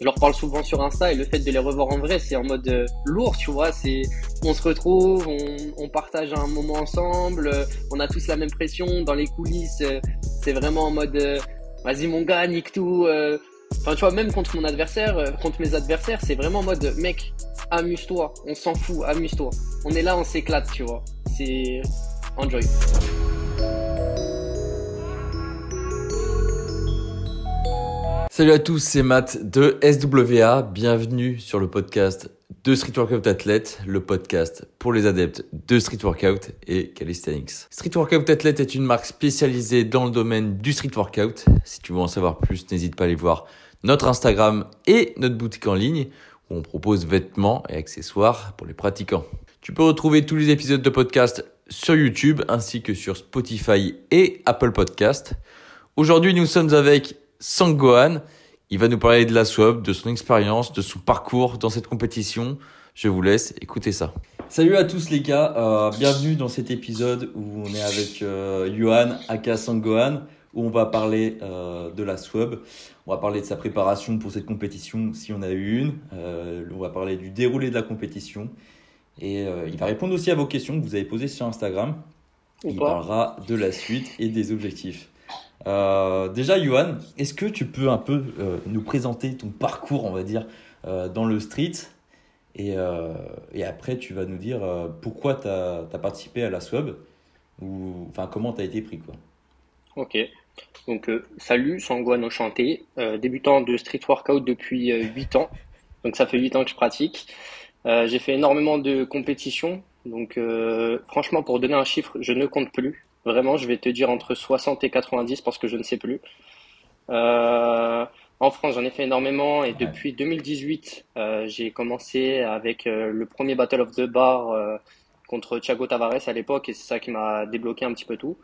je leur parle souvent sur Insta et le fait de les revoir en vrai, c'est en mode euh, lourd, tu vois. C'est, on se retrouve, on, on, partage un moment ensemble, euh, on a tous la même pression dans les coulisses. Euh, c'est vraiment en mode, vas-y mon gars, nique tout. Enfin, tu vois, même contre mon adversaire, contre mes adversaires, c'est vraiment en mode, mec, amuse-toi, on s'en fout, amuse-toi. On est là, on s'éclate, tu vois. C'est enjoy. Salut à tous, c'est Matt de SWA. Bienvenue sur le podcast de Street Workout Athlete, le podcast pour les adeptes de Street Workout et Calisthenics. Street Workout Athlete est une marque spécialisée dans le domaine du Street Workout. Si tu veux en savoir plus, n'hésite pas à aller voir notre Instagram et notre boutique en ligne où on propose vêtements et accessoires pour les pratiquants. Tu peux retrouver tous les épisodes de podcast sur YouTube ainsi que sur Spotify et Apple Podcast. Aujourd'hui, nous sommes avec Sanggohan. Il va nous parler de la swap, de son expérience, de son parcours dans cette compétition. Je vous laisse écouter ça. Salut à tous les gars, euh, bienvenue dans cet épisode où on est avec euh, Johan Aka Sanggohan où on va parler euh, de la swab. On va parler de sa préparation pour cette compétition si on a eu une. Euh, on va parler du déroulé de la compétition. Et euh, il va répondre aussi à vos questions que vous avez posées sur Instagram. il parlera de la suite et des objectifs. Euh, déjà, Johan, est-ce que tu peux un peu euh, nous présenter ton parcours, on va dire, euh, dans le street? Et, après, tu vas nous dire pourquoi tu as, participé à la SWAB ou enfin comment tu as été pris. Quoi? Ok. Donc, salut, Sangwan Enchanté, débutant de street workout depuis 8 ans. Donc, ça fait 8 ans que je pratique. J'ai fait énormément de compétitions. Donc, franchement, pour donner un chiffre, je ne compte plus. Vraiment, je vais te dire entre 60 et 90 parce que je ne sais plus. Euh, en France, j'en ai fait énormément et depuis 2018, euh, j'ai commencé avec euh, le premier Battle of the Bar contre Thiago Tavares à l'époque et c'est ça qui m'a débloqué un petit peu tout.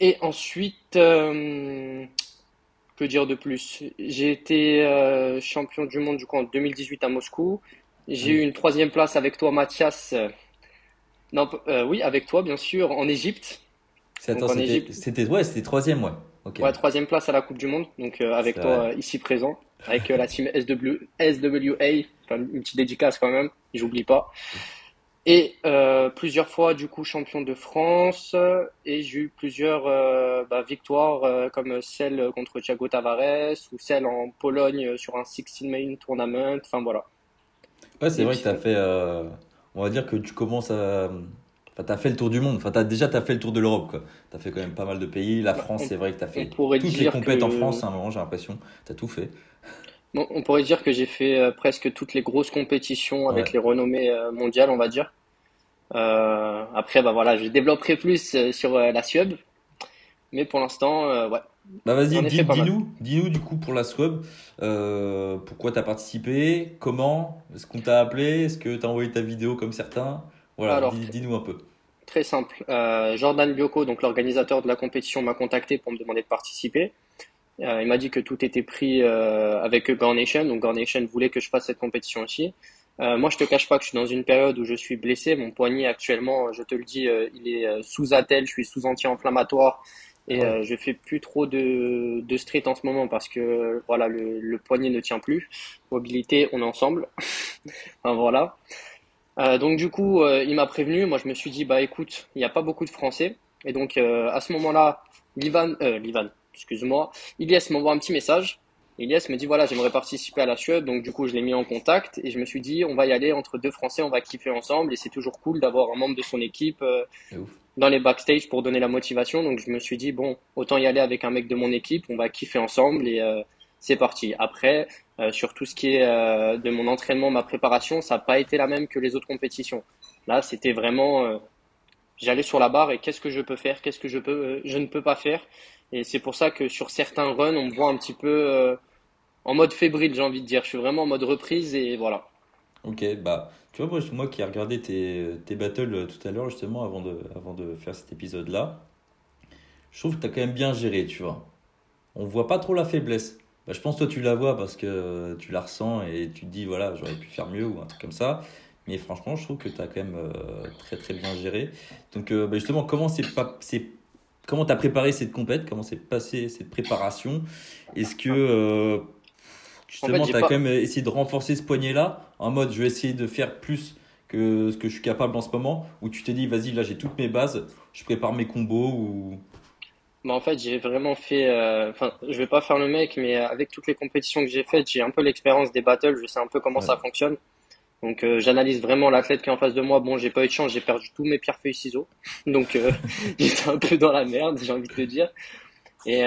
Et ensuite, que dire de plus? J'ai été champion du monde du coup en 2018 à Moscou. J'ai eu une troisième place avec toi, Mathias. Non, oui, avec toi, bien sûr, en Égypte. C'était ouais, c'était troisième, ouais. Ouais, troisième place à la Coupe du Monde, donc euh, avec toi euh, ici présent, avec euh, la team SW, SWA, une petite dédicace quand même, j'oublie pas. Et plusieurs fois du coup champion de France et j'ai eu plusieurs bah, victoires comme celle contre Thiago Tavares ou celle en Pologne sur un 16 main tournament, enfin voilà. Ouais, c'est vrai que tu as fait, on va dire que tu commences à Enfin, tu as fait le tour du monde. Enfin, as, déjà, tu as fait le tour de l'Europe. Tu as fait quand même pas mal de pays. La bah, France, c'est vrai que tu as fait toutes les compètes en France à un moment, j'ai l'impression. Tu as tout fait. Bon, on pourrait dire que j'ai fait euh, presque toutes les grosses compétitions avec les renommées euh, mondiales, on va dire. Euh, après, bah voilà, je développerai plus sur la SUB. Mais pour l'instant, ouais. Bah vas-y, dis-nous, dis-nous du coup pour la SWAB, pourquoi tu as participé, comment, est-ce qu'on t'a appelé, est-ce que tu as envoyé ta vidéo comme certains? Voilà, dis-nous un peu. Très simple. Euh, Jordan Bioko, donc l'organisateur de la compétition, m'a contacté pour me demander de participer. Euh, il m'a dit que tout était pris euh, avec Garnation, donc Garnation voulait que je fasse cette compétition aussi. moi, je te cache pas que je suis dans une période où je suis blessé. Mon poignet actuellement, je te le dis, il est sous attel, je suis sous anti-inflammatoire et je je fais plus trop de, de street en ce moment parce que voilà, le, le poignet ne tient plus. Mobilité, on est ensemble. enfin, voilà. Euh, donc du coup, euh, il m'a prévenu. Moi, je me suis dit, bah écoute, il n'y a pas beaucoup de Français. Et donc euh, à ce moment-là, Livan, Livan, excuse-moi, Ilias m'envoie un petit message. Ilias me dit voilà, j'aimerais participer à la Suède. Donc du coup, je l'ai mis en contact et je me suis dit, on va y aller entre deux Français, on va kiffer ensemble. Et c'est toujours cool d'avoir un membre de son équipe dans les backstage pour donner la motivation. Donc je me suis dit bon, autant y aller avec un mec de mon équipe, on va kiffer ensemble et c'est parti. Après, euh, sur tout ce qui est euh, de mon entraînement, ma préparation, ça n'a pas été la même que les autres compétitions. Là, c'était vraiment, euh, j'allais sur la barre et qu'est-ce que je peux faire, qu'est-ce que je peux, je ne peux pas faire. Et c'est pour ça que sur certains runs, on me voit un petit peu en mode fébrile, j'ai envie de dire. Je suis vraiment en mode reprise et voilà. Ok, bah, tu vois, moi, qui ai regardé tes, tes battles tout à l'heure, justement, avant de, avant de faire cet épisode-là, je trouve que tu as quand même bien géré, tu vois. On voit pas trop la faiblesse. Bah, je pense que toi tu la vois parce que tu la ressens et tu te dis voilà j'aurais pu faire mieux ou un truc comme ça. Mais franchement je trouve que tu as quand même euh, très très bien géré. Donc euh, bah, justement comment c'est pas c'est comment tu as préparé cette compète, comment s'est passée cette préparation? Est-ce que euh, justement, tu as quand même essayé de renforcer ce poignet-là? En mode je vais essayer de faire plus que ce que je suis capable en ce moment? Ou tu t'es dit, vas-y, là j'ai toutes mes bases, je prépare mes combos ou... Bah en fait, j'ai vraiment fait. Euh, enfin, je vais pas faire le mec, mais avec toutes les compétitions que j'ai faites, j'ai un peu l'expérience des battles. Je sais un peu comment ça fonctionne. Donc, euh, j'analyse vraiment l'athlète qui est en face de moi. Bon, j'ai pas eu de chance, j'ai perdu tous mes pierres feuilles ciseaux. Donc, euh, j'étais un peu dans la merde, j'ai envie de te dire. Et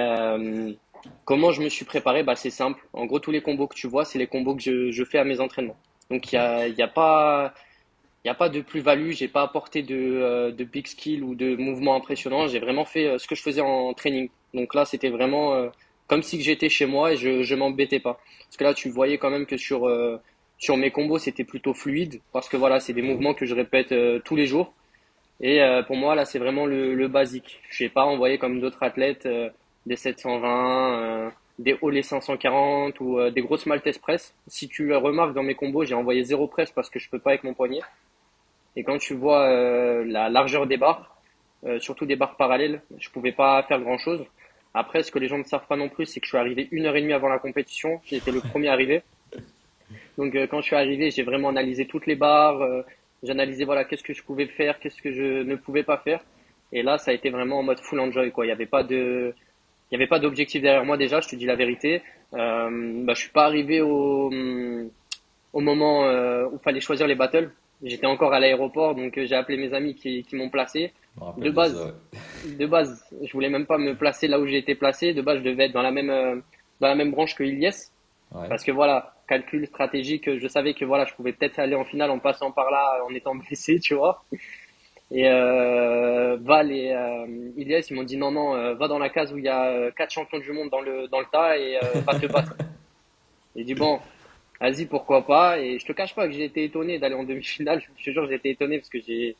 comment je me suis préparé? Bah, c'est simple. En gros, tous les combos que tu vois, c'est les combos que je, je fais à mes entraînements. Donc, il y a, y a pas il n'y a pas de plus-value, j'ai pas apporté de, euh, de big skill ou de mouvement impressionnant. J'ai vraiment fait euh, ce que je faisais en training. Donc là, c'était vraiment euh, comme si j'étais chez moi et je, je m'embêtais pas. Parce que là, tu voyais quand même que sur, sur mes combos, c'était plutôt fluide. Parce que voilà, c'est des mouvements que je répète tous les jours. Et pour moi, là, c'est vraiment le, basique. Je n'ai pas envoyé comme d'autres athlètes des 720, des les 540 ou des grosses maltese press. Si tu remarques dans mes combos, j'ai envoyé zéro press parce que je peux pas avec mon poignet. Et quand tu vois euh, la largeur des barres, euh, surtout des barres parallèles, je pouvais pas faire grand chose. Après, ce que les gens ne savent pas non plus, c'est que je suis arrivé une heure et demie avant la compétition. J'étais le premier arrivé. Donc, euh, quand je suis arrivé, j'ai vraiment analysé toutes les barres. j'ai analysé voilà qu'est-ce que je pouvais faire, qu'est-ce que je ne pouvais pas faire. Et là, ça a été vraiment en mode full enjoy quoi. Il n'y avait pas de, il y avait pas d'objectif derrière moi déjà. Je te dis la vérité. Euh, bah, je suis pas arrivé au au moment où il fallait choisir les battles. J'étais encore à l'aéroport, donc euh, j'ai appelé mes amis qui, qui m'ont placé. De base, de base, je voulais même pas me placer là où j'ai été placé. De base, je devais être dans la même euh, dans la même branche que Ilyes, parce que voilà, calcul stratégique, je savais que voilà, je pouvais peut-être aller en finale en passant par là, en étant blessé, tu vois. Et euh, Val et euh, Ilyes, ils m'ont dit non non, euh, va dans la case où il y a quatre champions du monde dans le dans le tas et va te battre. J'ai dit bon, vas-y, pourquoi pas. Et je te cache pas que j'ai été étonné d'aller en demi-finale. Je te jure, j'ai été étonné parce que j'ai,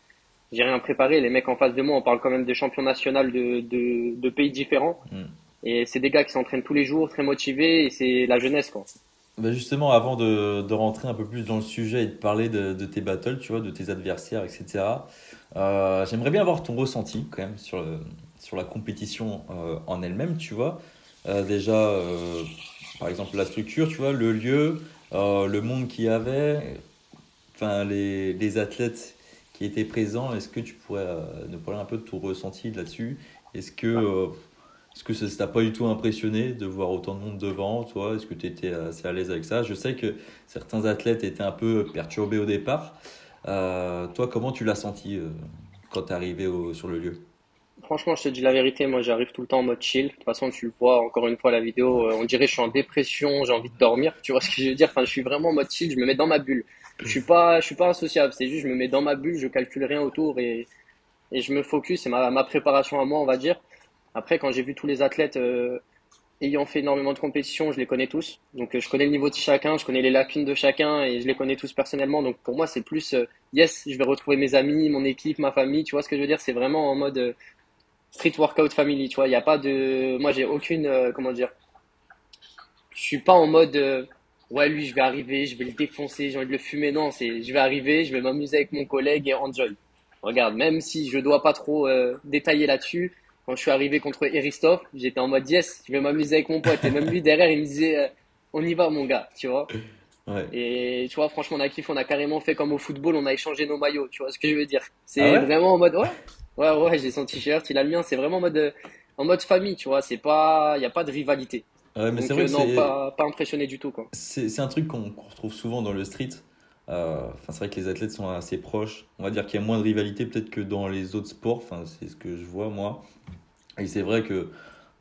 j'ai rien préparé. Les mecs en face de moi, on parle quand même de champions nationaux de, de, de pays différents. Hmm. Et c'est des gars qui s'entraînent tous les jours, très motivés, et c'est la jeunesse, quoi. Bah justement, avant de, de, rentrer un peu plus dans le sujet et de parler de, de tes battles, tu vois, de tes adversaires, etc., euh, j'aimerais bien avoir ton ressenti quand même sur, le, sur la compétition euh, en elle-même, tu vois. Euh, déjà, par exemple, la structure, tu vois, le lieu, euh, le monde qu'il y avait, enfin, les, les, athlètes qui étaient présents, est-ce que tu pourrais euh, nous parler un peu de ton ressenti là-dessus? Est-ce que, euh, est-ce que ça t'a pas du tout impressionné de voir autant de monde devant toi? Est-ce que tu étais assez à l'aise avec ça? Je sais que certains athlètes étaient un peu perturbés au départ. toi, comment tu l'as senti quand tu es arrivé sur le lieu? Franchement, je te dis la vérité, moi j'arrive tout le temps en mode chill. De toute façon, tu le vois encore une fois la vidéo, euh, on dirait que je suis en dépression, j'ai envie de dormir. Tu vois ce que je veux dire? Enfin, je suis vraiment en mode chill, je me mets dans ma bulle. Je suis pas, je suis pas insociable. C'est juste, je me mets dans ma bulle, je calcule rien autour et, je me focus. C'est ma, ma préparation à moi, on va dire. Après, quand j'ai vu tous les athlètes euh, ayant fait énormément de compétitions, je les connais tous. Donc, euh, je connais le niveau de chacun, je connais les lacunes de chacun et je les connais tous personnellement. Donc, pour moi, c'est plus yes, je vais retrouver mes amis, mon équipe, ma famille. Tu vois ce que je veux dire? C'est vraiment en mode street workout family, tu vois. Il n'y a pas de. Moi, j'ai aucune. Euh, comment dire Je suis pas en mode. Euh, ouais, lui, je vais arriver, je vais le défoncer, j'ai envie de le fumer. Non, c'est je vais arriver, je vais m'amuser avec mon collègue et enjoy. Regarde, même si je dois pas trop euh, détailler là-dessus, quand je suis arrivé contre Eristoff, j'étais en mode yes, je vais m'amuser avec mon pote. Et même lui, derrière, il me disait on y va, mon gars, tu vois. Ouais. Et tu vois, franchement, on a kiffé, on a carrément fait comme au football, on a échangé nos maillots, tu vois ce que je veux dire. C'est ah vraiment en mode, ouais, Ouais, ouais, j'ai son t-shirt, il a le mien, c'est vraiment en mode, en mode famille, tu vois, c'est pas, il n'y a pas de rivalité. Ouais, mais c'est vrai euh, non, pas, pas, impressionné du tout, quoi. C'est un truc qu'on retrouve souvent dans le street. Euh, c'est vrai que les athlètes sont assez proches. On va dire qu'il y a moins de rivalité peut-être que dans les autres sports. Enfin, c'est ce que je vois moi. Et c'est vrai que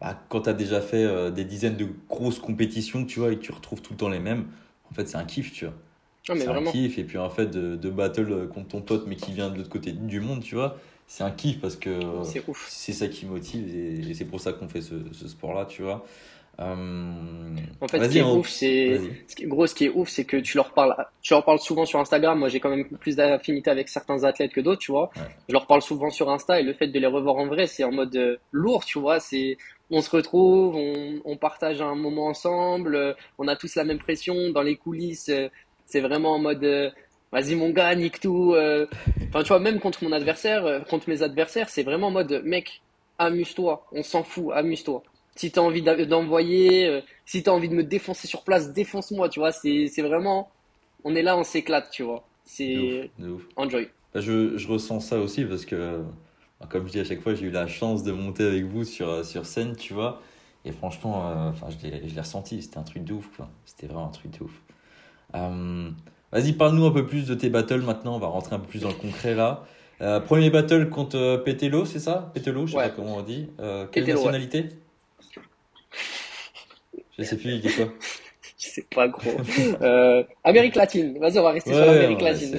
bah, quand tu as déjà fait euh, des dizaines de grosses compétitions, tu vois, et que tu retrouves tout le temps les mêmes, en fait, c'est un kiff, tu vois. Ah, c'est un kiff. Et puis, en fait, de, de battle contre ton pote, mais qui vient de l'autre côté du monde, tu vois, c'est un kiff parce que c'est ça qui motive et, c'est pour ça qu'on fait ce, ce sport-là, tu vois. Euh... En fait, ce qui est ouf, c'est gros. Ce qui est ouf, c'est que tu leur parles, tu leur parles souvent sur Instagram. Moi, j'ai quand même plus d'affinité avec certains athlètes que d'autres, tu vois. Je leur parle souvent sur Insta et le fait de les revoir en vrai, c'est en mode euh, lourd, tu vois. C'est on se retrouve, on, on, partage un moment ensemble, on a tous la même pression dans les coulisses. Euh, c'est vraiment en mode euh, vas-y mon gars, nique tout. Euh. Enfin, tu vois, même contre mon adversaire, euh, contre mes adversaires, c'est vraiment en mode, mec, amuse-toi, on s'en fout, amuse-toi. Si t'as envie d'envoyer, euh, Si tu as envie de me défoncer sur place, défonce-moi, tu vois. C'est vraiment, on est là, on s'éclate, tu vois. C'est enjoy. Bah, je, je, ressens ça aussi parce que, bah, comme je dis à chaque fois, j'ai eu la chance de monter avec vous sur, sur scène, tu vois. Et franchement, euh, enfin, je l'ai ressenti, c'était un truc de ouf. C'était vraiment un truc de ouf. Euh, Vas-y, parle-nous un peu plus de tes battles maintenant. On va rentrer un peu plus dans le concret là. Euh, premier battle contre euh, Petelo, c'est ça? Petelo, je sais pas comment on dit. Euh, quelle nationalité? Je sais plus, il dit quoi? Je sais pas, gros. euh, Amérique latine. Vas-y, on va rester sur l'Amérique latine.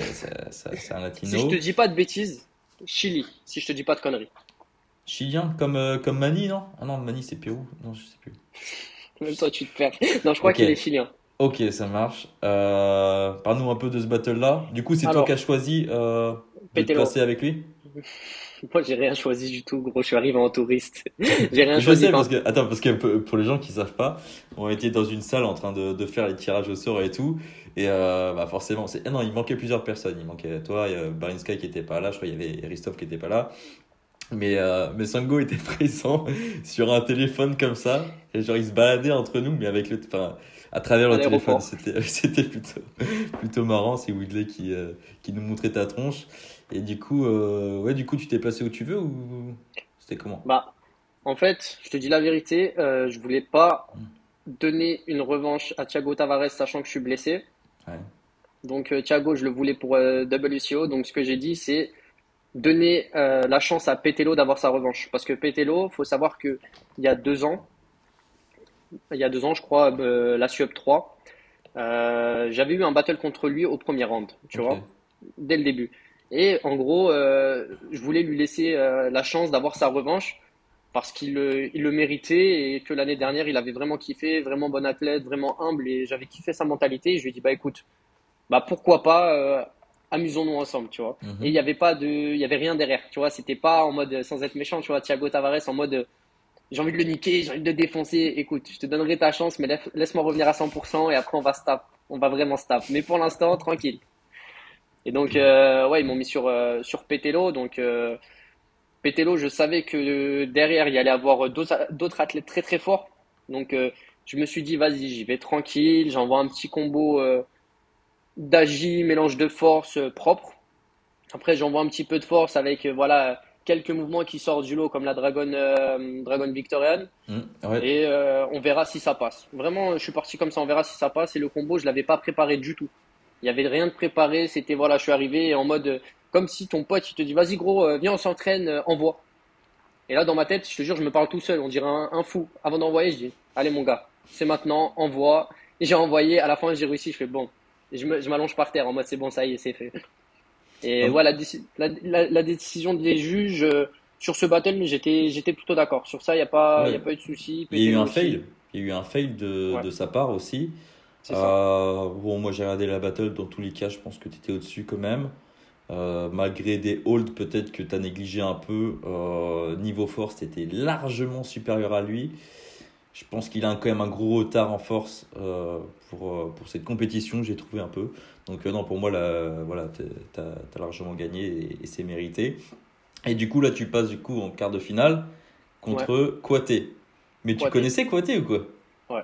C'est un latino. Si je te dis pas de bêtises, Chili. Si je te dis pas de conneries. Chilien, comme, comme Mani, non? Ah non, Mani, c'est Pérou. Non, je sais plus. Même toi, tu te perds. Non, je crois qu'il est chilien. Ok, ça marche. Euh, Parle-nous un peu de ce battle-là. Du coup, c'est toi qui as choisi euh, de te passer avec lui? Moi, j'ai rien choisi du tout, gros. Je suis arrivé en touriste. j'ai rien je choisi. Sais parce que, attends, parce que pour les gens qui savent pas, on était dans une salle en train de, de faire les tirages au sort et tout. Et euh, bah forcément, c'est... Non, il manquait plusieurs personnes. Il manquait toi, il y a Barinska qui était pas là. Je crois qu'il y avait Christophe qui était pas là. Mais, euh, mais Sango était présent sur un téléphone comme ça. Et genre, il se baladait entre nous, mais avec le. Enfin, à travers le téléphone. C'était plutôt, plutôt marrant. C'est Woodley qui, euh, qui nous montrait ta tronche. Et du coup, euh, ouais, du coup, tu t'es placé où tu veux ou c'était comment? Bah, en fait, je te dis la vérité, euh, je voulais pas donner une revanche à Thiago Tavares sachant que je suis blessé. Ouais. Donc Thiago, je le voulais pour WCO. Donc ce que j'ai dit, c'est donner la chance à Petelo d'avoir sa revanche. Parce que Petelo, faut savoir que il y a deux ans, il y a deux ans, je crois, euh, la SUP 3. Euh, j'avais eu un battle contre lui au premier round, tu vois, dès le début. Et en gros, euh, je voulais lui laisser la chance d'avoir sa revanche parce qu'il il le méritait et que l'année dernière, il avait vraiment kiffé, vraiment bon athlète, vraiment humble et j'avais kiffé sa mentalité. Et je lui ai dit, bah écoute, bah pourquoi pas, amusons-nous ensemble, tu vois. Mhm. Et il n'y avait pas de, il y avait rien derrière, tu vois. C'était pas en mode, sans être méchant, tu vois, Thiago Tavares en mode, j'ai envie de le niquer, j'ai envie de le défoncer. Écoute, je te donnerai ta chance, mais laisse-moi revenir à 100% et après on va stop. On va vraiment stop. Mais pour l'instant, tranquille. Et donc, euh, ouais, ils m'ont mis sur, euh, sur Petelo. Donc, euh, Petelo, je savais que derrière, il y allait avoir d'autres athlètes très très forts. Donc, euh, je me suis dit, vas-y, j'y vais tranquille. J'envoie un petit combo euh, d'agi, mélange de force propre. Après, j'envoie un petit peu de force avec, voilà, quelques mouvements qui sortent du lot comme la Dragon, euh, Dragon Victorian. Mmh, et euh, on verra si ça passe. Vraiment, je suis parti comme ça, on verra si ça passe. Et le combo, je l'avais pas préparé du tout. Il y avait rien de préparé. C'était voilà, je suis arrivé en mode comme si ton pote il te dit vas-y gros, euh, viens on s'entraîne, envoie. Et là dans ma tête, je te jure, je me parle tout seul. On dirait un, fou. Avant d'envoyer, je dis allez mon gars, c'est maintenant, envoie. Et j'ai envoyé. À la fin, j'ai réussi. Je fais bon. Et je m'allonge par terre en mode c'est bon, ça y est, c'est fait. Et voilà, la, la, décision des juges euh, sur ce battle, j'étais, j'étais plutôt d'accord. Sur ça, il n'y a, pas, a pas eu de souci. Il y a eu un fail. Il y a eu un fail de, de sa part aussi. Euh, bon, moi j'ai regardé la battle. Dans tous les cas, je pense que tu étais au-dessus quand même. Euh, malgré des holds, peut-être que tu as négligé un peu. Euh, niveau force, tu étais largement supérieur à lui. Je pense qu'il a quand même un gros retard en force pour, pour cette compétition, j'ai trouvé un peu. Donc euh, non, pour moi, là, voilà, tu as, largement gagné et, c'est mérité. Et du coup, là, tu passes du coup en quart de finale contre ouais. Mais tu connaissais Kouaté ou quoi? Ouais.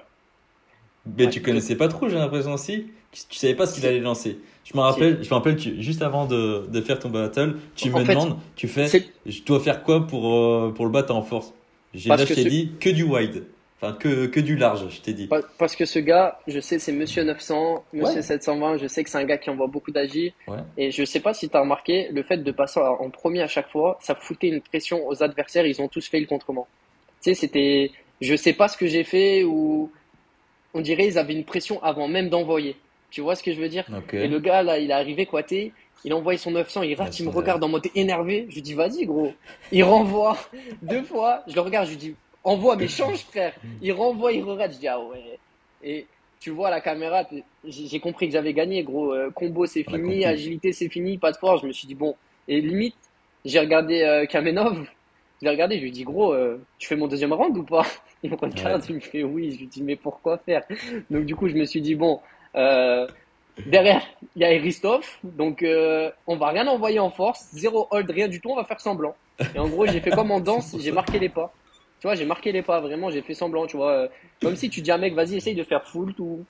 Mais tu connaissais pas trop, j'ai l'impression aussi. Tu savais pas ce qu'il allait lancer. Je me rappelle, je me rappelle juste avant de, de, faire ton battle, tu me demandes, tu fais, je dois faire quoi pour, euh, pour le battre en force? J'ai là, je t'ai dit que du wide. Enfin, que, que du large, je t'ai dit. Parce que ce gars, je sais, c'est Monsieur 900, Monsieur 720, je sais que c'est un gars qui envoie beaucoup d'agis. Et je sais pas si tu as remarqué, le fait de passer en premier à chaque fois, ça foutait une pression aux adversaires, ils ont tous fait le contrement. Tu sais, c'était, je sais pas ce que j'ai fait ou on dirait ils avaient une pression avant même d'envoyer. Tu vois ce que je veux dire? Et le gars, là, il est arrivé, quoité, il envoie son 900, il rate, il me regarde en mode énervé. Je lui dis, vas-y, gros. Il renvoie deux fois. Je le regarde, je lui dis, envoie, mais change, frère. Il renvoie, il re Je dis, ah ouais. Et tu vois la caméra, j'ai compris que j'avais gagné, gros. Euh, combo, c'est fini. Agilité, c'est fini. Pas de force. Je me suis dit, bon. Et limite, j'ai regardé euh, Kamenov. Je l'ai regardé, je lui ai dit, gros, euh, tu fais mon deuxième round ou pas? Il me regarde, il me fait oui. Je lui dis, mais pourquoi faire? Donc, du coup, je me suis dit, bon, derrière, il y a Christophe. Donc, on va rien envoyer en force. Zéro hold, rien du tout. On va faire semblant. Et en gros, j'ai fait comme en danse, j'ai marqué les pas. Tu vois, j'ai marqué les pas, vraiment, j'ai fait semblant, tu vois. euh, Comme si tu dis à un mec, vas-y, essaye de faire full ou.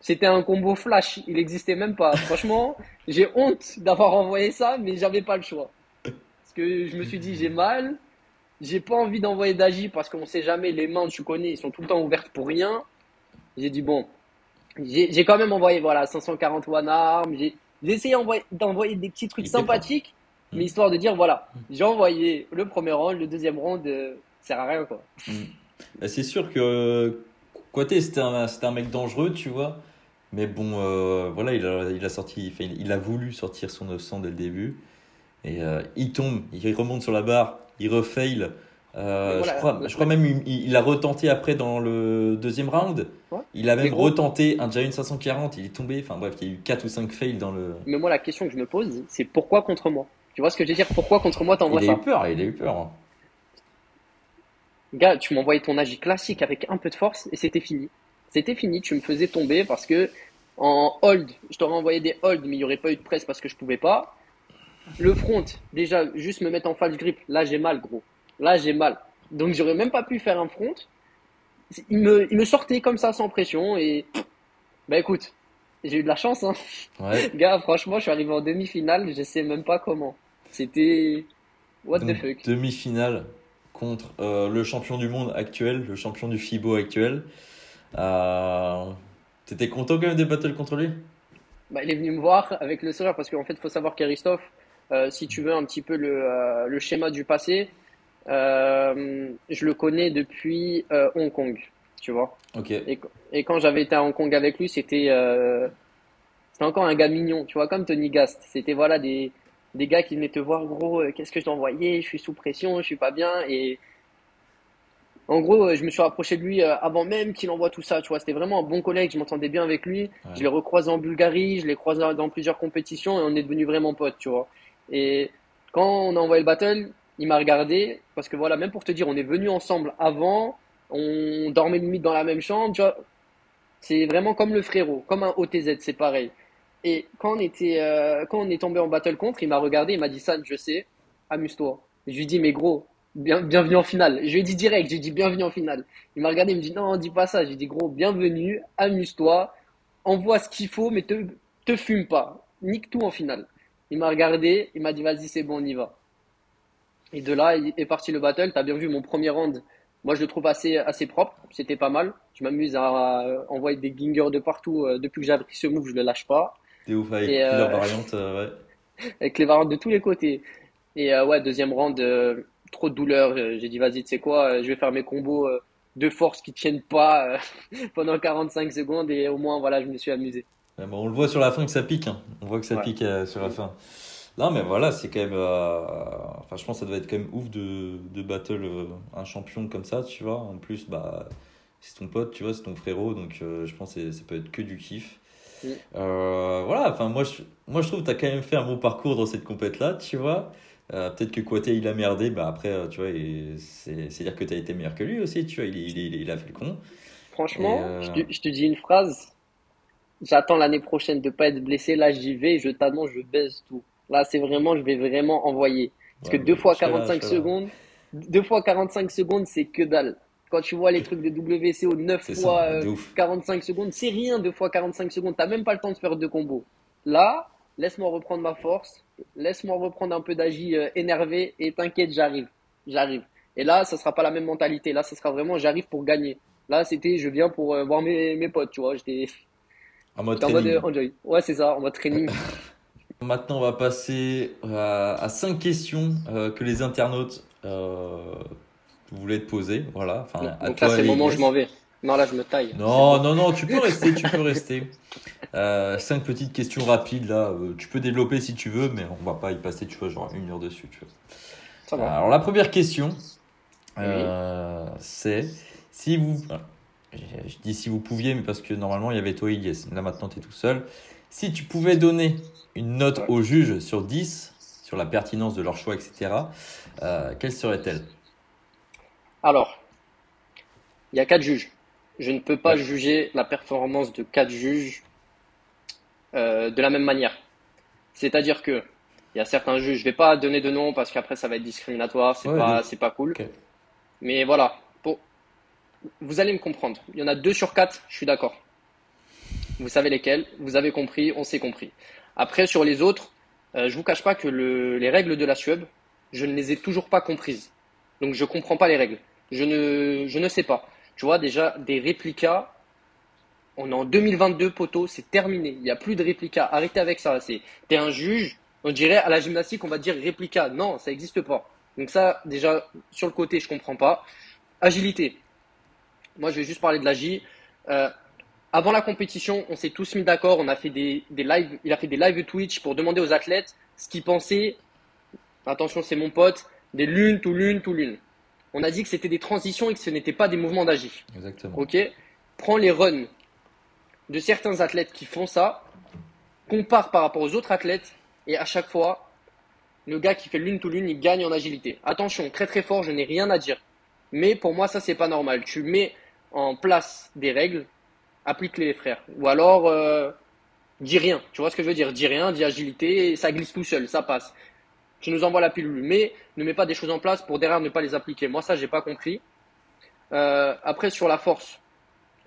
C'était un combo flash, il existait même pas. Franchement, j'ai honte d'avoir envoyé ça, mais j'avais pas le choix. Parce que je me suis dit, j'ai mal, j'ai pas envie d'envoyer d'agi parce qu'on sait jamais, les mains, tu connais, ils sont tout le temps ouvertes pour rien. J'ai dit, bon, j'ai quand même envoyé, voilà, 540 one arm, j'ai essayé d'envoyer des petits trucs sympathiques, Mm. mais histoire de dire, voilà, j'ai envoyé le premier round, le deuxième round, euh, sert à rien, quoi. Bah, c'est sûr que Kouyaté, c'était un, un mec dangereux, tu vois. Mais bon, euh, voilà, il a, il a sorti, enfin, il a voulu sortir son 900 dès le début. Et euh, il tombe, il remonte sur la barre, il refail. Euh, voilà, je, crois, je crois même il, il a retenté après dans le deuxième round. Ouais. Il a même retenté un Giant 540, il est tombé. Enfin bref, il y a eu 4 ou 5 fails dans le. Mais moi, la question que je me pose, c'est pourquoi contre moi? Tu vois ce que je veux dire? Pourquoi contre moi t'envoies Il a ça? eu peur, il a eu peur. Gars, tu m'envoyais ton agi classique avec un peu de force et c'était fini. C'était fini, tu me faisais tomber parce que en hold, je t'aurais envoyé des holds, mais il n'y aurait pas eu de presse parce que je pouvais pas. Le front, déjà, juste me mettre en false grip, là j'ai mal, gros. Là j'ai mal. Donc j'aurais même pas pu faire un front. Il me, il me sortait comme ça sans pression et bah écoute, j'ai eu de la chance, hein. Ouais. Gars, franchement, je suis arrivé en demi-finale, je sais même pas comment. C'était what the fuck. demi-finale contre euh, le champion du monde actuel, le champion du FIBO actuel. Euh, T'étais content quand même des battles contre lui? Bah, il est venu me voir avec le sourire parce qu'en fait, il faut savoir qu'Aristoff, euh, si tu veux un petit peu le, euh, le schéma du passé, je le connais depuis Hong Kong, tu vois. Ok. Et, et quand j'avais été à Hong Kong avec lui, c'était c'était encore un gars mignon, tu vois, comme Tony Gast. C'était voilà des, des gars qui venaient te voir, gros, euh, qu'est-ce que je envoyer? Je suis sous pression, je suis pas bien. Et en gros, euh, je me suis rapproché de lui euh, avant même qu'il envoie tout ça, tu vois. C'était vraiment un bon collègue, je m'entendais bien avec lui. Je l'ai recroisé en Bulgarie, je l'ai croisé dans plusieurs compétitions et on est devenus vraiment potes, tu vois. Et quand on a envoyé le battle, il m'a regardé parce que voilà, même pour te dire, on est venus ensemble avant, on dormait limite dans la même chambre, tu vois. C'est vraiment comme le frérot, comme un OTZ, c'est pareil. Et quand on était, euh, quand on est tombé en battle contre, il m'a regardé, il m'a dit San, je sais, amuse-toi. Je lui ai dit, mais gros, bien, bienvenue en finale. Je lui ai dit direct, je lui ai dit bienvenue en finale. Il m'a regardé, il me dit non, dis pas ça. J'ai dit gros, bienvenue, amuse-toi, envoie ce qu'il faut, mais te, te fume pas. Nique tout en finale. Il m'a regardé, il m'a dit vas-y, c'est bon, on y va. Et de là, est parti le battle. T'as bien vu mon premier round. Moi, je le trouve assez, assez propre. C'était pas mal. Je m'amuse à, envoyer des gingers de partout. Euh, depuis que j'ai appris ce move, je le lâche pas. T'es ouf avec Et, euh, plusieurs variantes, euh, ouais. Avec les variantes de tous les côtés. Et euh, ouais, deuxième round, trop de douleur. J'ai dit, vas-y, tu sais quoi, je vais faire mes combos de force qui tiennent pas pendant 45 secondes et au moins, voilà, je me suis amusé. Ouais, bon, on le voit sur la fin que ça pique. hein. On voit que ça Ouais. pique euh, sur la fin. Non, mais voilà, c'est quand même. euh, Enfin, je pense que ça doit être quand même ouf de, de battle euh, un champion comme ça, tu vois. En plus, bah, c'est ton pote, tu vois, c'est ton frérot, donc je pense que ça peut être que du kiff. Mm. Euh, voilà, enfin, moi je, moi je trouve que tu as quand même fait un bon parcours dans cette compète-là, tu vois. Euh, peut-être que Kouaté il a merdé, bah après, euh, tu vois, c'est dire que tu as été meilleur que lui aussi, tu vois. Il, il, il, il a fait le con. Franchement, euh, je, te, je te dis une phrase. J'attends l'année prochaine de pas être blessé. Là, j'y vais, je t'annonce, je baisse tout. Là, c'est vraiment, je vais vraiment envoyer. Parce Ouais, que deux mais fois je serai là, 45 je serai là. secondes, deux fois 45 secondes, c'est que dalle. Quand tu vois les trucs de WCO 9 C'est fois ça, euh, de ouf. 45 secondes, c'est rien deux fois 45 secondes. T'as même pas le temps de faire deux combos. Là, laisse-moi reprendre ma force, laisse-moi reprendre un peu d'agi euh, énervé et t'inquiète, j'arrive, j'arrive. Et là, ça sera pas la même mentalité. Là, ça sera vraiment j'arrive pour gagner. Là, c'était je viens pour euh, voir mes, mes potes, tu vois. J'étais En mode en euh, enjoy. Ouais, c'est ça, en mode training. Maintenant, on va passer à, à cinq questions euh, que les internautes voulaient te poser. Voilà. Enfin, à Donc toi là, c'est le moment où je m'en vais. Non, là, je me taille. Non, non, non, tu peux rester, tu peux rester. Euh, cinq petites questions rapides là. Euh, tu peux développer si tu veux, mais on va pas y passer, tu vois, genre une heure dessus. Tu vois. Ça va. Alors la première question, euh, c'est si vous, ah, je dis si vous pouviez, mais parce que normalement il y avait toi et Yes. Là maintenant tu es tout seul. Si tu pouvais donner une note Ouais. aux juges sur 10, sur la pertinence de leur choix, etc., quelle serait-elle? Alors, il y a quatre juges. Je ne peux pas Ouais. juger la performance de quatre juges euh, de la même manière. C'est-à-dire que il y a certains juges, je vais pas donner de nom parce qu'après ça va être discriminatoire, c'est Ouais, pas, de- c'est pas cool. Mais voilà, vous allez me comprendre. Il y en a deux sur quatre, je suis d'accord. Vous savez lesquels, vous avez compris, on s'est compris. Après, sur les autres, euh, je vous cache pas que les règles de la SUEB, je ne les ai toujours pas comprises. Donc je ne comprends pas les règles. Je ne, je ne sais pas. Tu vois, déjà, des réplicas, on est en 2022, poteau, c'est terminé. Il n'y a plus de réplicas. Arrêtez avec ça. C'est, t'es un juge, on dirait à la gymnastique, on va dire réplica. Non, ça n'existe pas. Donc ça, déjà, sur le côté, je comprends pas. Agilité. Moi, je vais juste parler de l'agi. Euh, avant la compétition, on s'est tous mis d'accord. On a fait des, des. Il a fait des lives Twitch pour demander aux athlètes ce qu'ils pensaient. Attention, c'est mon pote. Des lunes, tout lune, tout lune. On a dit que c'était des transitions et que ce n'était pas des mouvements d'agi. Exactement. Ok? Prends les runs de certains athlètes qui font ça, compare par rapport aux autres athlètes et à chaque fois, le gars qui fait lune tout lune, il gagne en agilité. Attention, très très fort, je n'ai rien à dire. Mais pour moi, ça, c'est pas normal. Tu mets en place des règles, applique-les, frères. Ou alors, euh, dis rien. Tu vois ce que je veux dire? Dis rien, dis agilité, ça glisse tout seul, ça passe. Tu nous envoies la pilule. Mais ne mets pas des choses en place pour derrière ne pas les appliquer. Moi, ça, j'ai pas compris. Euh, après, sur la force.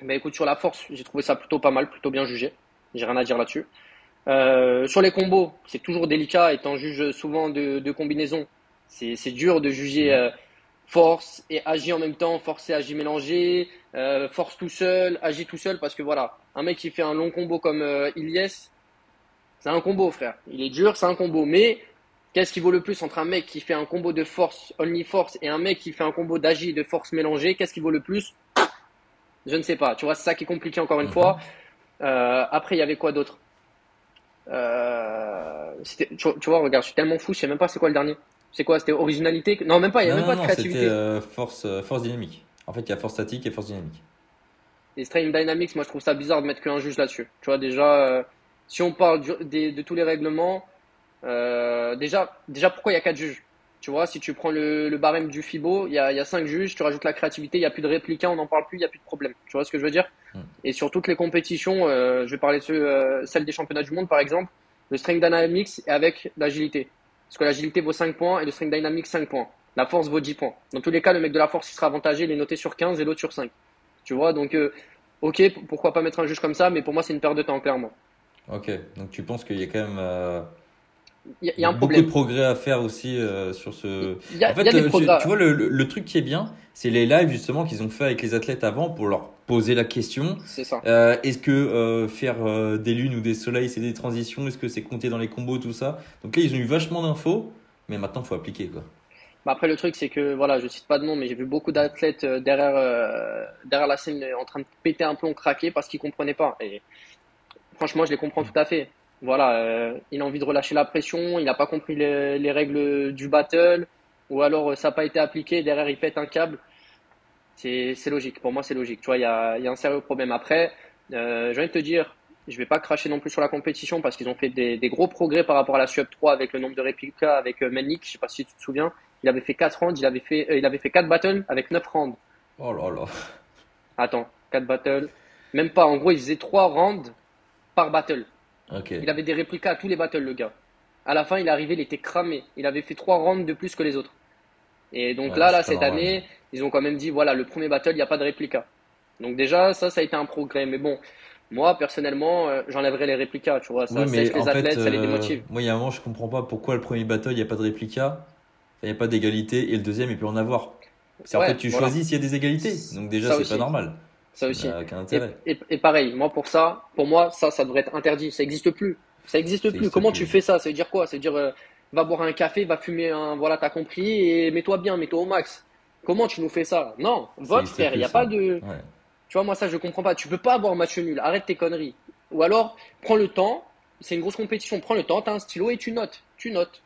Ben, écoute, sur la force, j'ai trouvé ça plutôt pas mal, plutôt bien jugé. J'ai rien à dire là-dessus. Euh, sur les combos, c'est toujours délicat, étant juge souvent de, de combinaisons. C'est dur de juger euh, force et agir en même temps, force et agir mélangé, force tout seul, agir tout seul, parce que voilà, un mec qui fait un long combo comme Ilyes, c'est un combo, frère. Il est dur, c'est un combo. Mais qu'est-ce qui vaut le plus entre un mec qui fait un combo de force, only force, et un mec qui fait un combo d'agir et de force mélangée? Qu'est-ce qui vaut le plus? Je ne sais pas. Tu vois, c'est ça qui est compliqué encore une mhm. fois. Euh, après, il y avait quoi d'autre? Euh, tu, tu, vois, regarde, je suis tellement fou, je sais même pas c'est quoi le dernier. C'est quoi? C'était originalité? Non, même pas, il n'y a même pas de créativité. C'était euh, force, force dynamique. En fait, il y a force statique et force dynamique. Et Stream Dynamics, moi je trouve ça bizarre de mettre qu'un juge là-dessus. Tu vois, déjà, si on parle de, tous les règlements, déjà, déjà, pourquoi il y a quatre juges? Tu vois, si tu prends le, barème du FIBO, il y a, y a cinq juges, tu rajoutes la créativité, il n'y a plus de répliquants, on n'en parle plus, il n'y a plus de problème. Tu vois ce que je veux dire? Hmm. Et sur toutes les compétitions, je vais parler de celle des championnats du monde par exemple, le String Dynamics est avec l'agilité. Parce que l'agilité vaut 5 points et le string dynamic 5 points. La force vaut 10 points. Dans tous les cas, le mec de la force, il sera avantagé, il est noté sur 15 et l'autre sur 5. Tu vois, donc, euh, ok, pourquoi pas mettre un juge comme ça, mais pour moi, c'est une perte de temps, clairement. Ok, donc tu penses qu'il y a quand même. Euh, il y, a un beaucoup de progrès à faire aussi euh, sur ce. Y a, en fait, des tu, tu vois, le, le, truc qui est bien, c'est les lives justement qu'ils ont fait avec les athlètes avant pour leur poser la question. C'est ça. Euh, Est-ce que euh, faire des lunes ou des soleils, c'est des transitions? Est-ce que c'est compté dans les combos, tout ça? Donc là, ils ont eu vachement d'infos mais maintenant, il faut appliquer. Quoi. Bah, après, le truc, c'est que, voilà, je cite pas de nom, mais j'ai vu beaucoup d'athlètes euh, derrière, euh, derrière la scène en train de péter un plomb, craquer parce qu'ils comprenaient pas. Et franchement, je les comprends tout à fait. Voilà, euh, il a envie de relâcher la pression, il n'a pas compris les, règles du battle, ou alors ça n'a pas été appliqué, derrière il pète un câble. C'est logique, pour moi c'est logique. Tu vois, il y a, y a, un sérieux problème. Après, euh, j'ai envie de te dire, je vais pas cracher non plus sur la compétition parce qu'ils ont fait des, gros progrès par rapport à la SUB 3 avec le nombre de réplicas avec euh, Melnik. Je sais pas si tu te souviens. Il avait fait 4 rounds, il avait fait, euh, il avait fait 4 battles avec 9 rounds. Oh là là. Attends, 4 battles. Même pas. En gros, il faisait 3 rounds par battle. Okay. Il avait des réplicas à tous les battles, le gars. À la fin, il est arrivé, il était cramé. Il avait fait 3 rounds de plus que les autres. Et donc là, là, cette année, ils ont quand même dit, voilà, le premier battle, il n'y a pas de réplica. Donc déjà, ça, ça a été un progrès. Mais bon, moi, personnellement, euh, j'enlèverais les réplicas, tu vois. Ça oui, mais les athlètes, ça les démotive. Euh, moi, il y a un moment, je comprends pas pourquoi le premier battle, il n'y a pas de réplica, il n'y a pas d'égalité, et le deuxième, il peut en avoir. C'est en fait, tu choisis s'il y a des égalités. Donc déjà, c'est pas normal. Ça aussi. Et, et, pareil, moi, pour ça, pour moi, ça, ça devrait être interdit. Ça n'existe plus. Ça n'existe plus. Comment tu fais ça? Ça veut dire quoi? Ça veut dire, euh, va boire un café, va fumer un, voilà, t'as compris, et mets-toi bien, mets-toi au max. Comment tu nous fais ça? Non, vote, frère. Il n'y a pas de. Tu vois, moi, ça, je comprends pas. Tu peux pas avoir match nul. Arrête tes conneries. Ou alors, prends le temps. C'est une grosse compétition. Prends le temps, tu as un stylo et tu notes. Tu notes.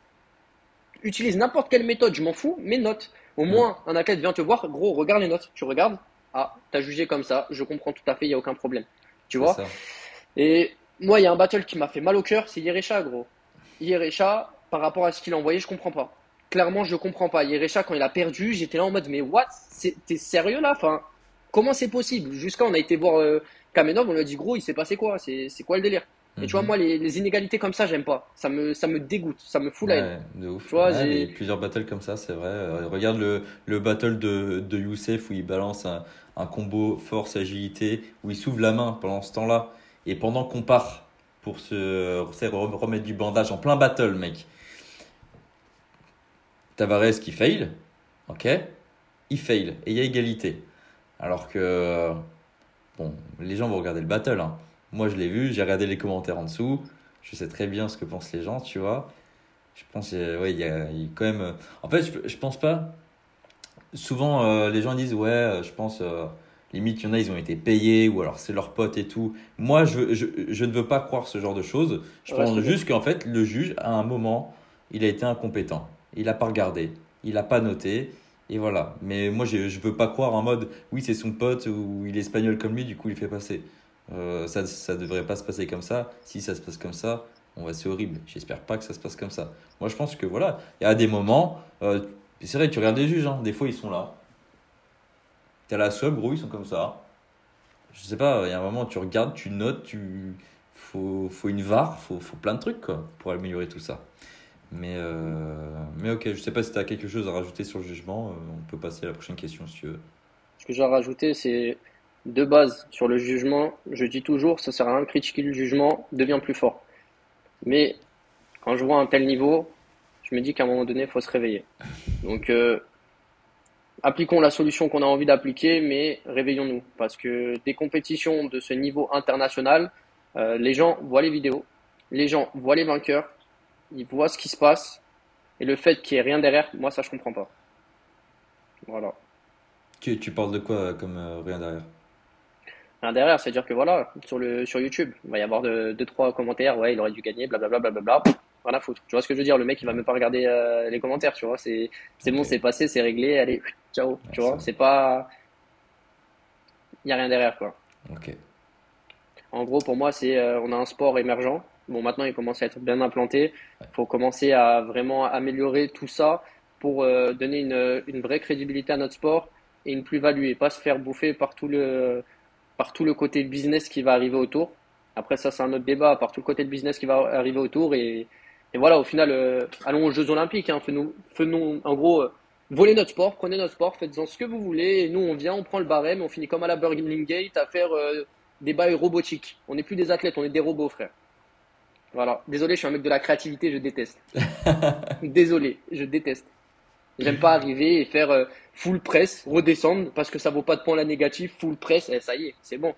Utilise n'importe quelle méthode, je m'en fous, mais note. Au moins, un athlète vient te voir. Gros, regarde les notes. Tu regardes. Ah, t'as jugé comme ça. Je comprends tout à fait. Il n'y a aucun problème. Tu vois Et moi, il y a un battle qui m'a fait mal au cœur. C'est Yerecha, gros. Yerecha, par rapport à ce qu'il a envoyé, je comprends pas. Clairement, je comprends pas. Yerecha, quand il a perdu, j'étais là en mode, mais what? T'es sérieux là? Enfin, Comment c'est possible? Jusqu'à on a été voir euh, Kamenov, on lui a dit gros, il s'est passé quoi? C'est quoi le délire? Et tu vois, mhm. moi, les, inégalités comme ça, j'aime pas. Ça me, ça me dégoûte, ça me fout la haine. de ouf. Tu vois, plusieurs battles comme ça, c'est vrai. Euh, regarde le, le battle de, de Youssef où il balance un, un combo force, agilité, où il s'ouvre la main pendant ce temps-là, et pendant qu'on part pour se remettre du bandage en plein battle, mec, Tavares qui fail, ok, il fail, et il y a égalité. Alors que, bon, les gens vont regarder le battle, hein. Moi, je l'ai vu, j'ai regardé les commentaires en dessous, je sais très bien ce que pensent les gens, tu vois. Je pense, euh, ouais, il y, a, quand même. Euh, en fait, je pense pas. Souvent, euh, les gens disent, ouais, je pense, limite, il y en a, ils ont été payés, ou alors c'est leur pote et tout. Moi, je, je, je, ne veux pas croire ce genre de choses. Je pense juste qu'en fait, le juge, à un moment, il a été incompétent. Il n'a pas regardé, il n'a pas noté. Et voilà. Mais moi, je ne veux pas croire en mode, oui, c'est son pote, ou il est espagnol comme lui, du coup, il fait passer. ça ne devrait pas se passer comme ça. Si ça se passe comme ça, on va c'est horrible. J'espère pas que ça se passe comme ça. Moi, je pense que voilà, il y a des moments, euh, c'est vrai, tu regardes les juges, hein, des fois ils sont là. T'es à la sub, gros, ils sont comme ça. Je sais pas, il y a un moment, tu regardes, tu notes, tu. Faut, faut une VAR, faut, faut plein de trucs pour améliorer tout ça. Mais, euh, mais ok, je sais pas si tu as quelque chose à rajouter sur le jugement. Euh, on peut passer à la prochaine question si. Ce que j'ai à rajouter, c'est de base sur le jugement. Je dis toujours, ça sert à rien de critiquer le jugement, devient plus fort. Mais quand je vois un tel niveau, je me dis qu'à un moment donné, il faut se réveiller. Donc, euh, appliquons la solution qu'on a envie d'appliquer, mais réveillons-nous. Parce que des compétitions de ce niveau international, euh, les gens voient les vidéos, les gens voient les vainqueurs, ils voient ce qui se passe, et le fait qu'il n'y ait rien derrière, moi, ça, je comprends pas. Voilà. Tu, tu parles de quoi comme euh, rien derrière? Derrière, c'est-à-dire que voilà, sur, le, sur YouTube, il va y avoir deux, deux trois commentaires, ouais, il aurait dû gagner, blablabla, blablabla, rien à foutre. Tu vois ce que je veux dire? Le mec, il va même pas regarder euh, les commentaires, tu vois. C'est bon, c'est passé, c'est réglé, allez, ciao, tu vois. C'est pas. Il n'y a rien derrière, quoi. Ok. En gros, pour moi, c'est euh, on a un sport émergent. Bon, maintenant, il commence à être bien implanté. Il faut commencer à vraiment améliorer tout ça pour euh, donner une, une vraie crédibilité à notre sport et une plus-value et pas se faire bouffer par tout le par tout le côté business qui va arriver autour. Après, ça, c'est un autre débat, par tout le côté de business qui va arriver autour. Et, et voilà, au final, euh, allons aux Jeux Olympiques. Hein, faisons, en gros, euh, volez notre sport, prenez notre sport, faites-en ce que vous voulez. Et nous, on vient, on prend le barème, on finit comme à la Burning Gate à faire euh, des bails robotiques. On n'est plus des athlètes, on est des robots, frère. Voilà. Désolé, je suis un mec de la créativité, je déteste. Désolé, je déteste. J'aime pas arriver et faire euh, full press, redescendre parce que ça vaut pas de points la négatif, full press, et ça y est, c'est bon.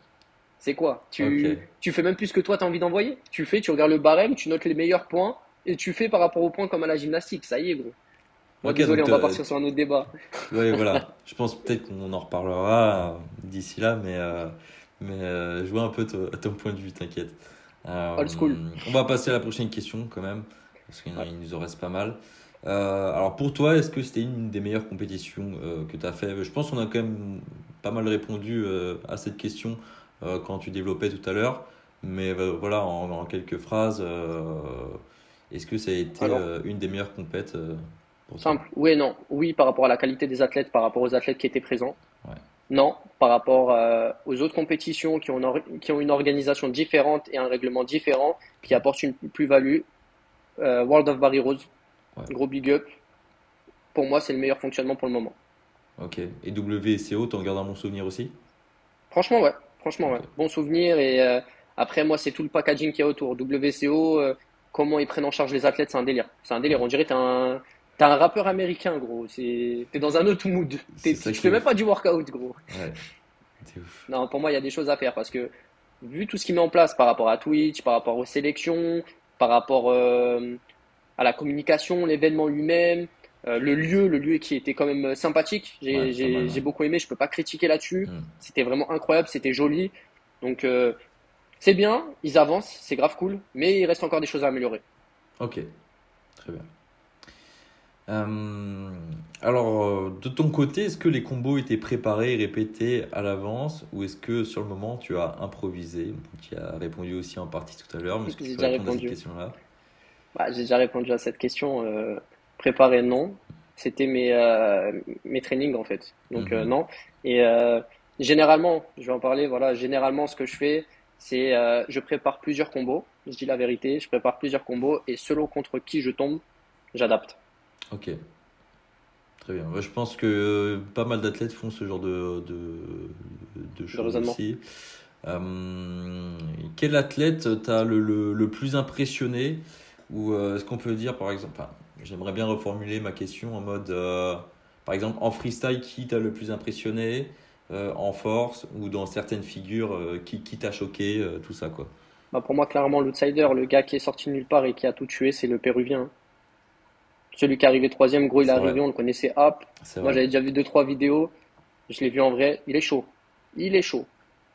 C'est quoi? Tu, tu fais même plus que toi tu as envie d'envoyer? Tu fais, tu regardes le barème, tu notes les meilleurs points et tu fais par rapport aux points comme à la gymnastique. Ça y est, gros. désolé, on va partir sur un autre débat. Oui, voilà. Je pense peut-être qu'on en reparlera euh, d'ici là, mais, euh, mais je vois un peu ton point de vue, t'inquiète. Old school. On va passer à la prochaine question quand même, parce qu'il nous en reste pas mal. Euh, alors pour toi, est-ce que c'était une des meilleures compétitions euh, que tu as fait? Je pense qu'on a quand même pas mal répondu euh, à cette question quand tu développais tout à l'heure. Mais voilà, en, quelques phrases, est-ce que ça a été une des meilleures compètes Simple, oui et non. Oui par rapport à la qualité des athlètes, par rapport aux athlètes qui étaient présents. Non, par rapport aux autres compétitions qui ont, qui ont une organisation différente et un règlement différent qui apportent une plus-value. World of Barry Rose, Gros big up. Pour moi, c'est le meilleur fonctionnement pour le moment. Ok. Et WCO, t'en gardes un bon souvenir aussi? Franchement, ouais. Franchement, ouais. Bon souvenir. Et euh, après, moi, c'est tout le packaging qui est autour. WCO, euh, comment ils prennent en charge les athlètes, c'est un délire. C'est un délire. On dirait que t'es un, un rappeur américain, gros. T'es dans un autre mood. Tu fais même pas du workout, gros. Ouais. Ouf. Non, pour moi, il y a des choses à faire parce que vu tout ce qu'il met en place par rapport à Twitch, par rapport aux sélections, par rapport euh, à la communication, l'événement lui-même, euh, le lieu, le lieu qui était quand même sympathique. J'ai beaucoup aimé, je peux pas critiquer là-dessus. Mm. C'était vraiment incroyable, c'était joli. Donc euh, c'est bien, ils avancent, c'est grave cool, mais il reste encore des choses à améliorer. Ok, très bien. Euh, alors, de ton côté, est-ce que les combos étaient préparés et répétés à l'avance ou est-ce que sur le moment tu as improvisé? Tu as répondu aussi en partie tout à l'heure, mais est-ce que tu peux répondre à cette question-là? Bah, j'ai déjà répondu à cette question. Euh, préparer, non. C'était mes, euh, mes trainings, en fait. Donc, euh, mhm. non. Et généralement, je vais en parler, voilà, généralement, ce que je fais, c'est je prépare plusieurs combos. Je dis la vérité, je prépare plusieurs combos et selon contre qui je tombe, j'adapte. Ok. Très bien. Moi, je pense que pas mal d'athlètes font ce genre de, de, de choses aussi. Euh, quel athlète t'a le, le, le plus impressionné Ou euh, est-ce qu'on peut dire, par exemple, enfin, j'aimerais bien reformuler ma question en mode, euh, par exemple, en freestyle, qui t'a le plus impressionné Euh, En force ou dans certaines figures, euh, qui, qui t'a choqué euh, Tout ça, quoi. Bah, pour moi, clairement, l'outsider, le gars qui est sorti de nulle part et qui a tout tué, c'est le Péruvien. hein. Celui qui est arrivé troisième, gros, il est arrivé, vrai. on le connaissait, hop. Moi, j'avais déjà vu deux, trois vidéos. Je l'ai vu en vrai. Il est chaud. Il est chaud.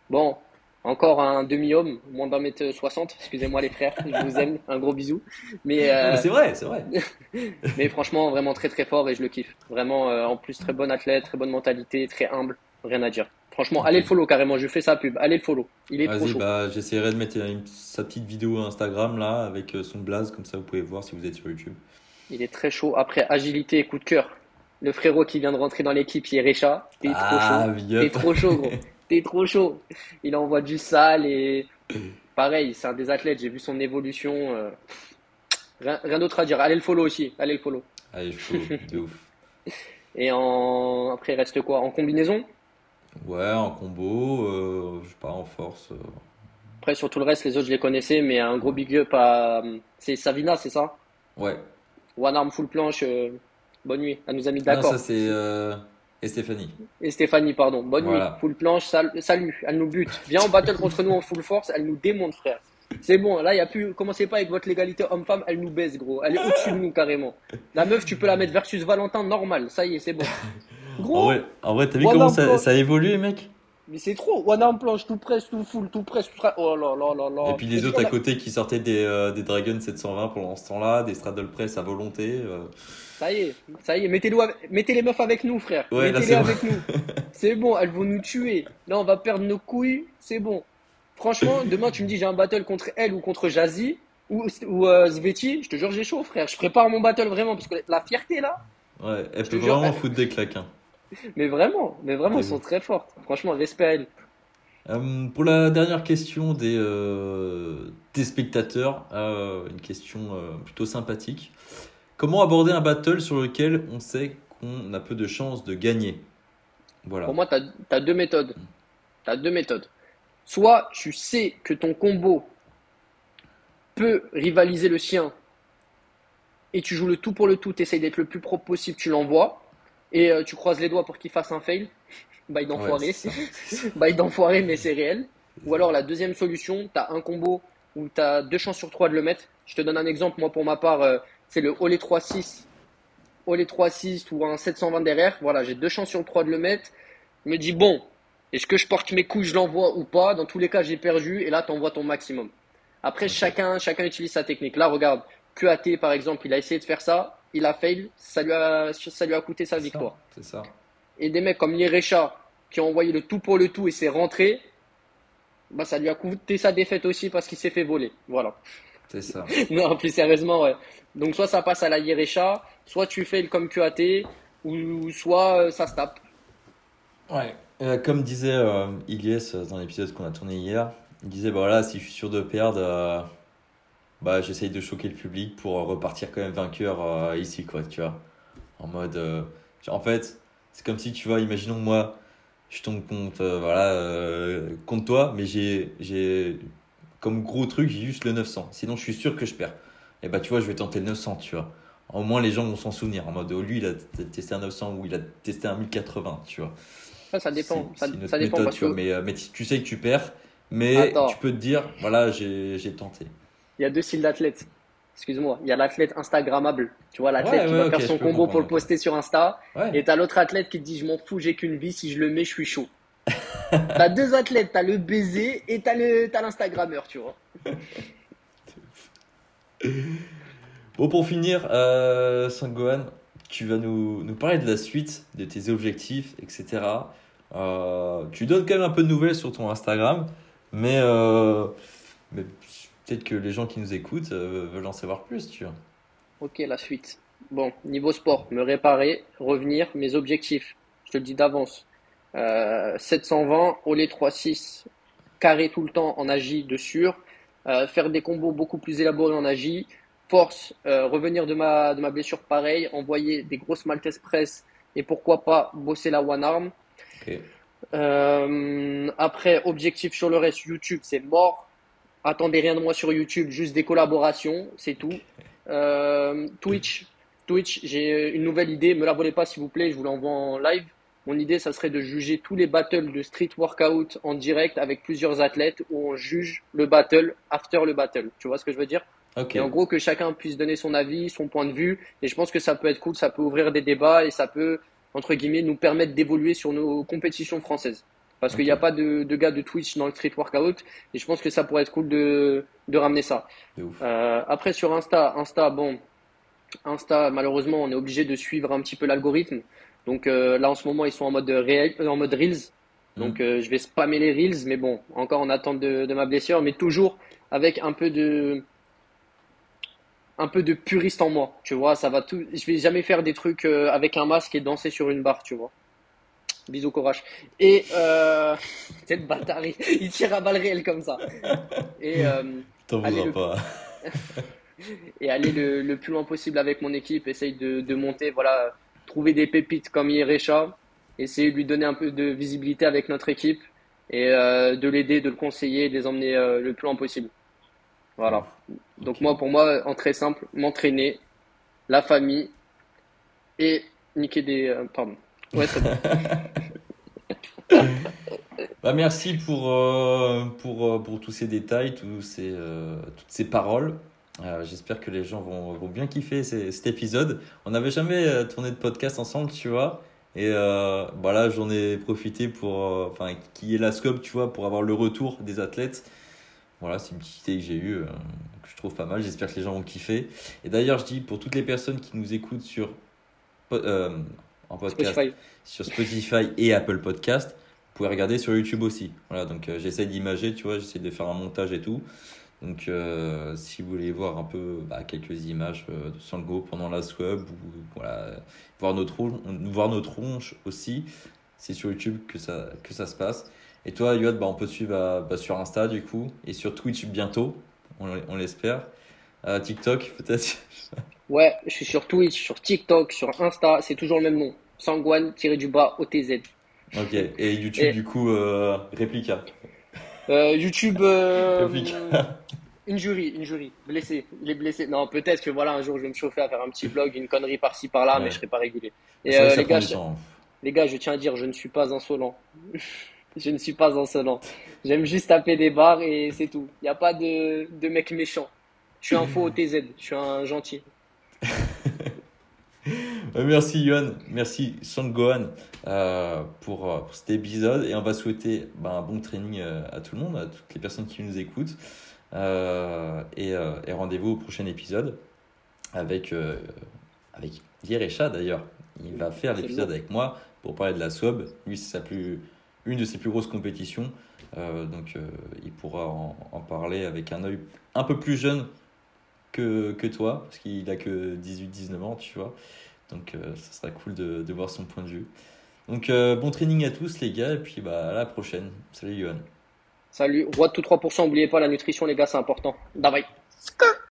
Bon, encore un demi-homme, moins d'un mètre soixante. Excusez-moi, les frères. Je vous aime. Un gros bisou. Mais, euh, c'est vrai, c'est vrai. mais franchement, vraiment très, très fort et je le kiffe. Vraiment, euh, en plus, très bon athlète, très bonne mentalité, très humble. Rien à dire. Franchement, allez le follow carrément. Je fais sa pub. Allez le follow. Il est trop chaud. bah, j'essaierai de mettre une- sa petite vidéo Instagram là avec euh, son blaze, comme ça vous pouvez voir si vous êtes sur YouTube. Il est très chaud. Après, agilité et coup de cœur. Le frérot qui vient de rentrer dans l'équipe, Yerecha. T'es trop Ah, chaud. big T'es trop chaud, gros. T'es trop chaud. Il envoie du sale et pareil, c'est un des athlètes. J'ai vu son évolution. euh, Rien, rien d'autre à dire. Allez le follow aussi. Allez le follow. Allez, chaud, de ouf. Et en après, il reste quoi? En combinaison? Ouais, en combo, euh, je sais pas, en force. euh. Après, sur tout le reste, les autres, je les connaissais, mais un gros big up à. C'est Savina, c'est ça? Ouais. One arm full planche. euh, Bonne nuit. Elle nous a mis Ah, d'accord. ça c'est et Stéphanie. Et Stéphanie, pardon. Bonne Voilà. nuit. Full planche, sal- salut. Elle nous bute. Viens en battle contre nous en full force. Elle nous démonte, frère. C'est bon, là, il a plus. Commencez pas avec votre légalité homme-femme. Elle nous baisse, gros. Elle est au-dessus de nous, carrément. La meuf, tu peux la mettre versus Valentin, normal. Ça y est, c'est bon. En vrai, en vrai t'as vu comment ça, ça a évolué, mec mais c'est trop. One arm planche, tout presse, tout full, tout presse, tout presse. Oh là là là là. Et puis les autres à côté qui sortaient des, euh, des Dragon 720 pendant ce temps-là, des Straddle Press à volonté. euh. Ça y est, ça y est. Mettez, mettez les meufs avec nous, frère. Ouais, Mettez-les c'est bon. avec nous. C'est bon, elles vont nous tuer. Là, on va perdre nos couilles. C'est bon. Franchement, demain, tu me dis j'ai un battle contre elle ou contre Jazzy ou, ou euh, Sveti. Je te jure, j'ai chaud, frère. Je prépare mon battle vraiment parce que la fierté là. Ouais, elle Je peut te jure, vraiment elle- foutre des claques. hein. Mais vraiment, mais vraiment, elles sont très fortes. Franchement, respect à elles. Euh, pour la dernière question des, euh, des spectateurs, euh, une question euh, plutôt sympathique. Comment aborder un battle sur lequel on sait qu'on a peu de chances de gagner? Voilà. Pour moi, tu as, deux méthodes. Tu as deux méthodes. Soit tu sais que ton combo peut rivaliser le sien et tu joues le tout pour le tout, tu essayes d'être le plus propre possible, tu l'envoies et euh, tu croises les doigts pour qu'il fasse un fail. Bail d'enfoiré. Ouais. Bail d'enfoiré, mais c'est réel. Ou alors la deuxième solution, tu as un combo où tu as deux chances sur trois de le mettre. Je te donne un exemple, moi pour ma part, euh, c'est le Olé 3-6, Olé 3-6 ou un 720 derrière. Voilà, j'ai deux chances sur trois de le mettre. Je me dis, bon, est-ce que je porte mes couilles, je l'envoie ou pas? Dans tous les cas, j'ai perdu et là, tu envoies ton maximum. Après, chacun, chacun utilise sa technique. Là, regarde, QAT par exemple, il a essayé de faire ça, il a fail, ça lui a, ça lui a coûté sa victoire. C'est ça. Et des mecs comme Yerecha qui ont envoyé le tout pour le tout et c'est rentré, bah ça lui a coûté sa défaite aussi parce qu'il s'est fait voler. Voilà. C'est ça. Non, plus sérieusement, ouais. Donc soit ça passe à la Yerecha, soit tu fais le comme QAT, ou soit euh, ça se tape. Ouais. Euh, comme disait euh, Ilyes euh, dans l'épisode qu'on a tourné hier, il disait bah voilà, si je suis sûr de perdre, euh, bah j'essaye de choquer le public pour euh, repartir quand même vainqueur euh, ici, quoi, tu vois. En mode. euh, en fait, c'est comme si tu vois, imaginons moi, je tombe contre, euh, voilà, euh, contre toi, mais j'ai, j'ai. Comme gros truc, j'ai juste le 900. Sinon, je suis sûr que je perds. Et bah, tu vois, je vais tenter le 900, tu vois. Au moins, les gens vont s'en souvenir. En mode, oh, lui, il a testé un 900 ou il a testé un 1080, tu vois. Ça, ça dépend. Ça, ça dépend méthode, parce tu vois, que mais, mais tu sais que tu perds, mais Attends. tu peux te dire, voilà, j'ai j'ai tenté. Il y a deux styles d'athlètes. Excuse-moi, il y a l'athlète Instagrammable. Tu vois, l'athlète Ouais, qui ouais, va faire son combo pour le poster sur Insta. Ouais, Et t'as l'autre athlète qui te dit je m'en fous, j'ai qu'une vie, si je le mets, je suis chaud. t'as deux athlètes, t'as le baiser et t'as l'Instagrammeur, tu vois. Bon, pour finir, euh, Sangohan, tu vas nous, nous parler de la suite, de tes objectifs, etc. Euh, tu donnes quand même un peu de nouvelles sur ton Instagram, mais, euh, mais peut-être que les gens qui nous écoutent euh, veulent en savoir plus, tu vois. Ok, la suite. Bon, niveau sport, me réparer, revenir, mes objectifs. Je te le dis d'avance. Euh, 720, Olé 3-6, carré tout le temps en agi de sûr. Euh, faire des combos beaucoup plus élaborés en agi. Force, euh, revenir de ma, de ma blessure pareil, envoyer des grosses Maltese press et pourquoi pas bosser la one arm. Après, objectif sur le reste, YouTube, c'est mort. Attendez rien de moi sur YouTube, juste des collaborations, c'est tout. Euh, Twitch, Twitch, j'ai une nouvelle idée, me la volez pas s'il vous plaît, je vous l'envoie en live. Mon idée, ça serait de juger tous les battles de street workout en direct avec plusieurs athlètes où on juge le battle after le battle. Tu vois ce que je veux dire? Et en gros, que chacun puisse donner son avis, son point de vue. Et je pense que ça peut être cool, ça peut ouvrir des débats et ça peut, entre guillemets, nous permettre d'évoluer sur nos compétitions françaises. Parce qu'il n'y a pas de, de, gars de Twitch dans le street workout. Et je pense que ça pourrait être cool de, de ramener ça. Euh, après, sur Insta, Insta, bon, Insta, malheureusement, on est obligé de suivre un petit peu l'algorithme. Donc euh, là, en ce moment, ils sont en mode, réel, en mode Reels. Donc mhm. euh, je vais spammer les Reels, mais bon, encore en attente de, de, ma blessure, mais toujours avec un peu de un peu de puriste en moi, tu vois, ça va tout je vais jamais faire des trucs avec un masque et danser sur une barre, tu vois. Bisous courage. Et euh, cette bâtard, il, tire à balles réelles comme ça. Et euh, T'en voudras pas. et aller le, le, plus loin possible avec mon équipe, essaye de, de monter, voilà, trouver des pépites comme Yerecha, essayer de lui donner un peu de visibilité avec notre équipe et euh, de l'aider, de le conseiller, de les emmener euh, le plus loin possible. Voilà. Donc moi, pour moi, en très simple, m'entraîner, la famille et niquer des... Euh, pardon. Ouais, bah, merci pour, pour, pour tous ces détails, tous ces, toutes ces paroles. Euh, j'espère que les gens vont, vont bien kiffer cet épisode. On n'avait jamais euh, tourné de podcast ensemble, tu vois. Et euh, voilà, j'en ai profité pour, euh, enfin, qui est la scope, tu vois, pour avoir le retour des athlètes. Voilà, c'est une petite idée que j'ai eue, que je trouve pas mal. J'espère que les gens vont kiffer. Et d'ailleurs, je dis pour toutes les personnes qui nous écoutent sur en podcast, Spotify. sur Spotify et Apple Podcast, vous pouvez regarder sur YouTube aussi. Voilà, donc j'essaie d'imager, tu vois, j'essaie de faire un montage et tout. Donc, euh, si vous voulez voir un peu bah, quelques images euh, de Sango pendant la swab ou voilà, voir notre voir nos tronches aussi, c'est sur YouTube que ça, que ça se passe. Et toi, Yoad, bah, on peut te suivre bah, sur Insta du coup et sur Twitch bientôt, on, on l'espère. TikTok peut-être Ouais, je suis sur Twitch, sur TikTok, sur Insta, c'est toujours le même nom. Sangwan-du-bas OTZ. Ok, et YouTube du coup, euh, Réplica. Euh, YouTube. Euh, injury, blessé, il est blessé. Non, peut-être que voilà, un jour je vais me chauffer à faire un petit vlog, une connerie par-ci par-là, mais je serai pas régulier. Et euh, les, gars, je, les gars, je tiens à dire, je ne suis pas insolent. je ne suis pas insolent. J'aime juste taper des barres et c'est tout. Il n'y a pas de, de mec méchant. Je suis un faux OTZ, je suis un gentil. Euh, merci Yohan, merci Songgohan euh, pour, euh, pour, cet épisode et on va souhaiter bah, un bon training à tout le monde, à toutes les personnes qui nous écoutent et, et rendez-vous au prochain épisode avec, avec Yerecha d'ailleurs. Il va faire l'épisode avec moi pour parler de la SWAB. Lui, c'est sa plus, une de ses plus grosses compétitions. donc, il pourra en, en, parler avec un œil un peu plus jeune que, que toi, parce qu'il a que 18-19 ans, tu vois. Donc, euh, ça sera cool de, de, voir son point de vue. Donc, euh, bon training à tous, les gars, et puis bah, à la prochaine. Salut, Johan. Salut, roi de tout 3%, n'oubliez pas la nutrition, les gars, c'est important. Bye bye.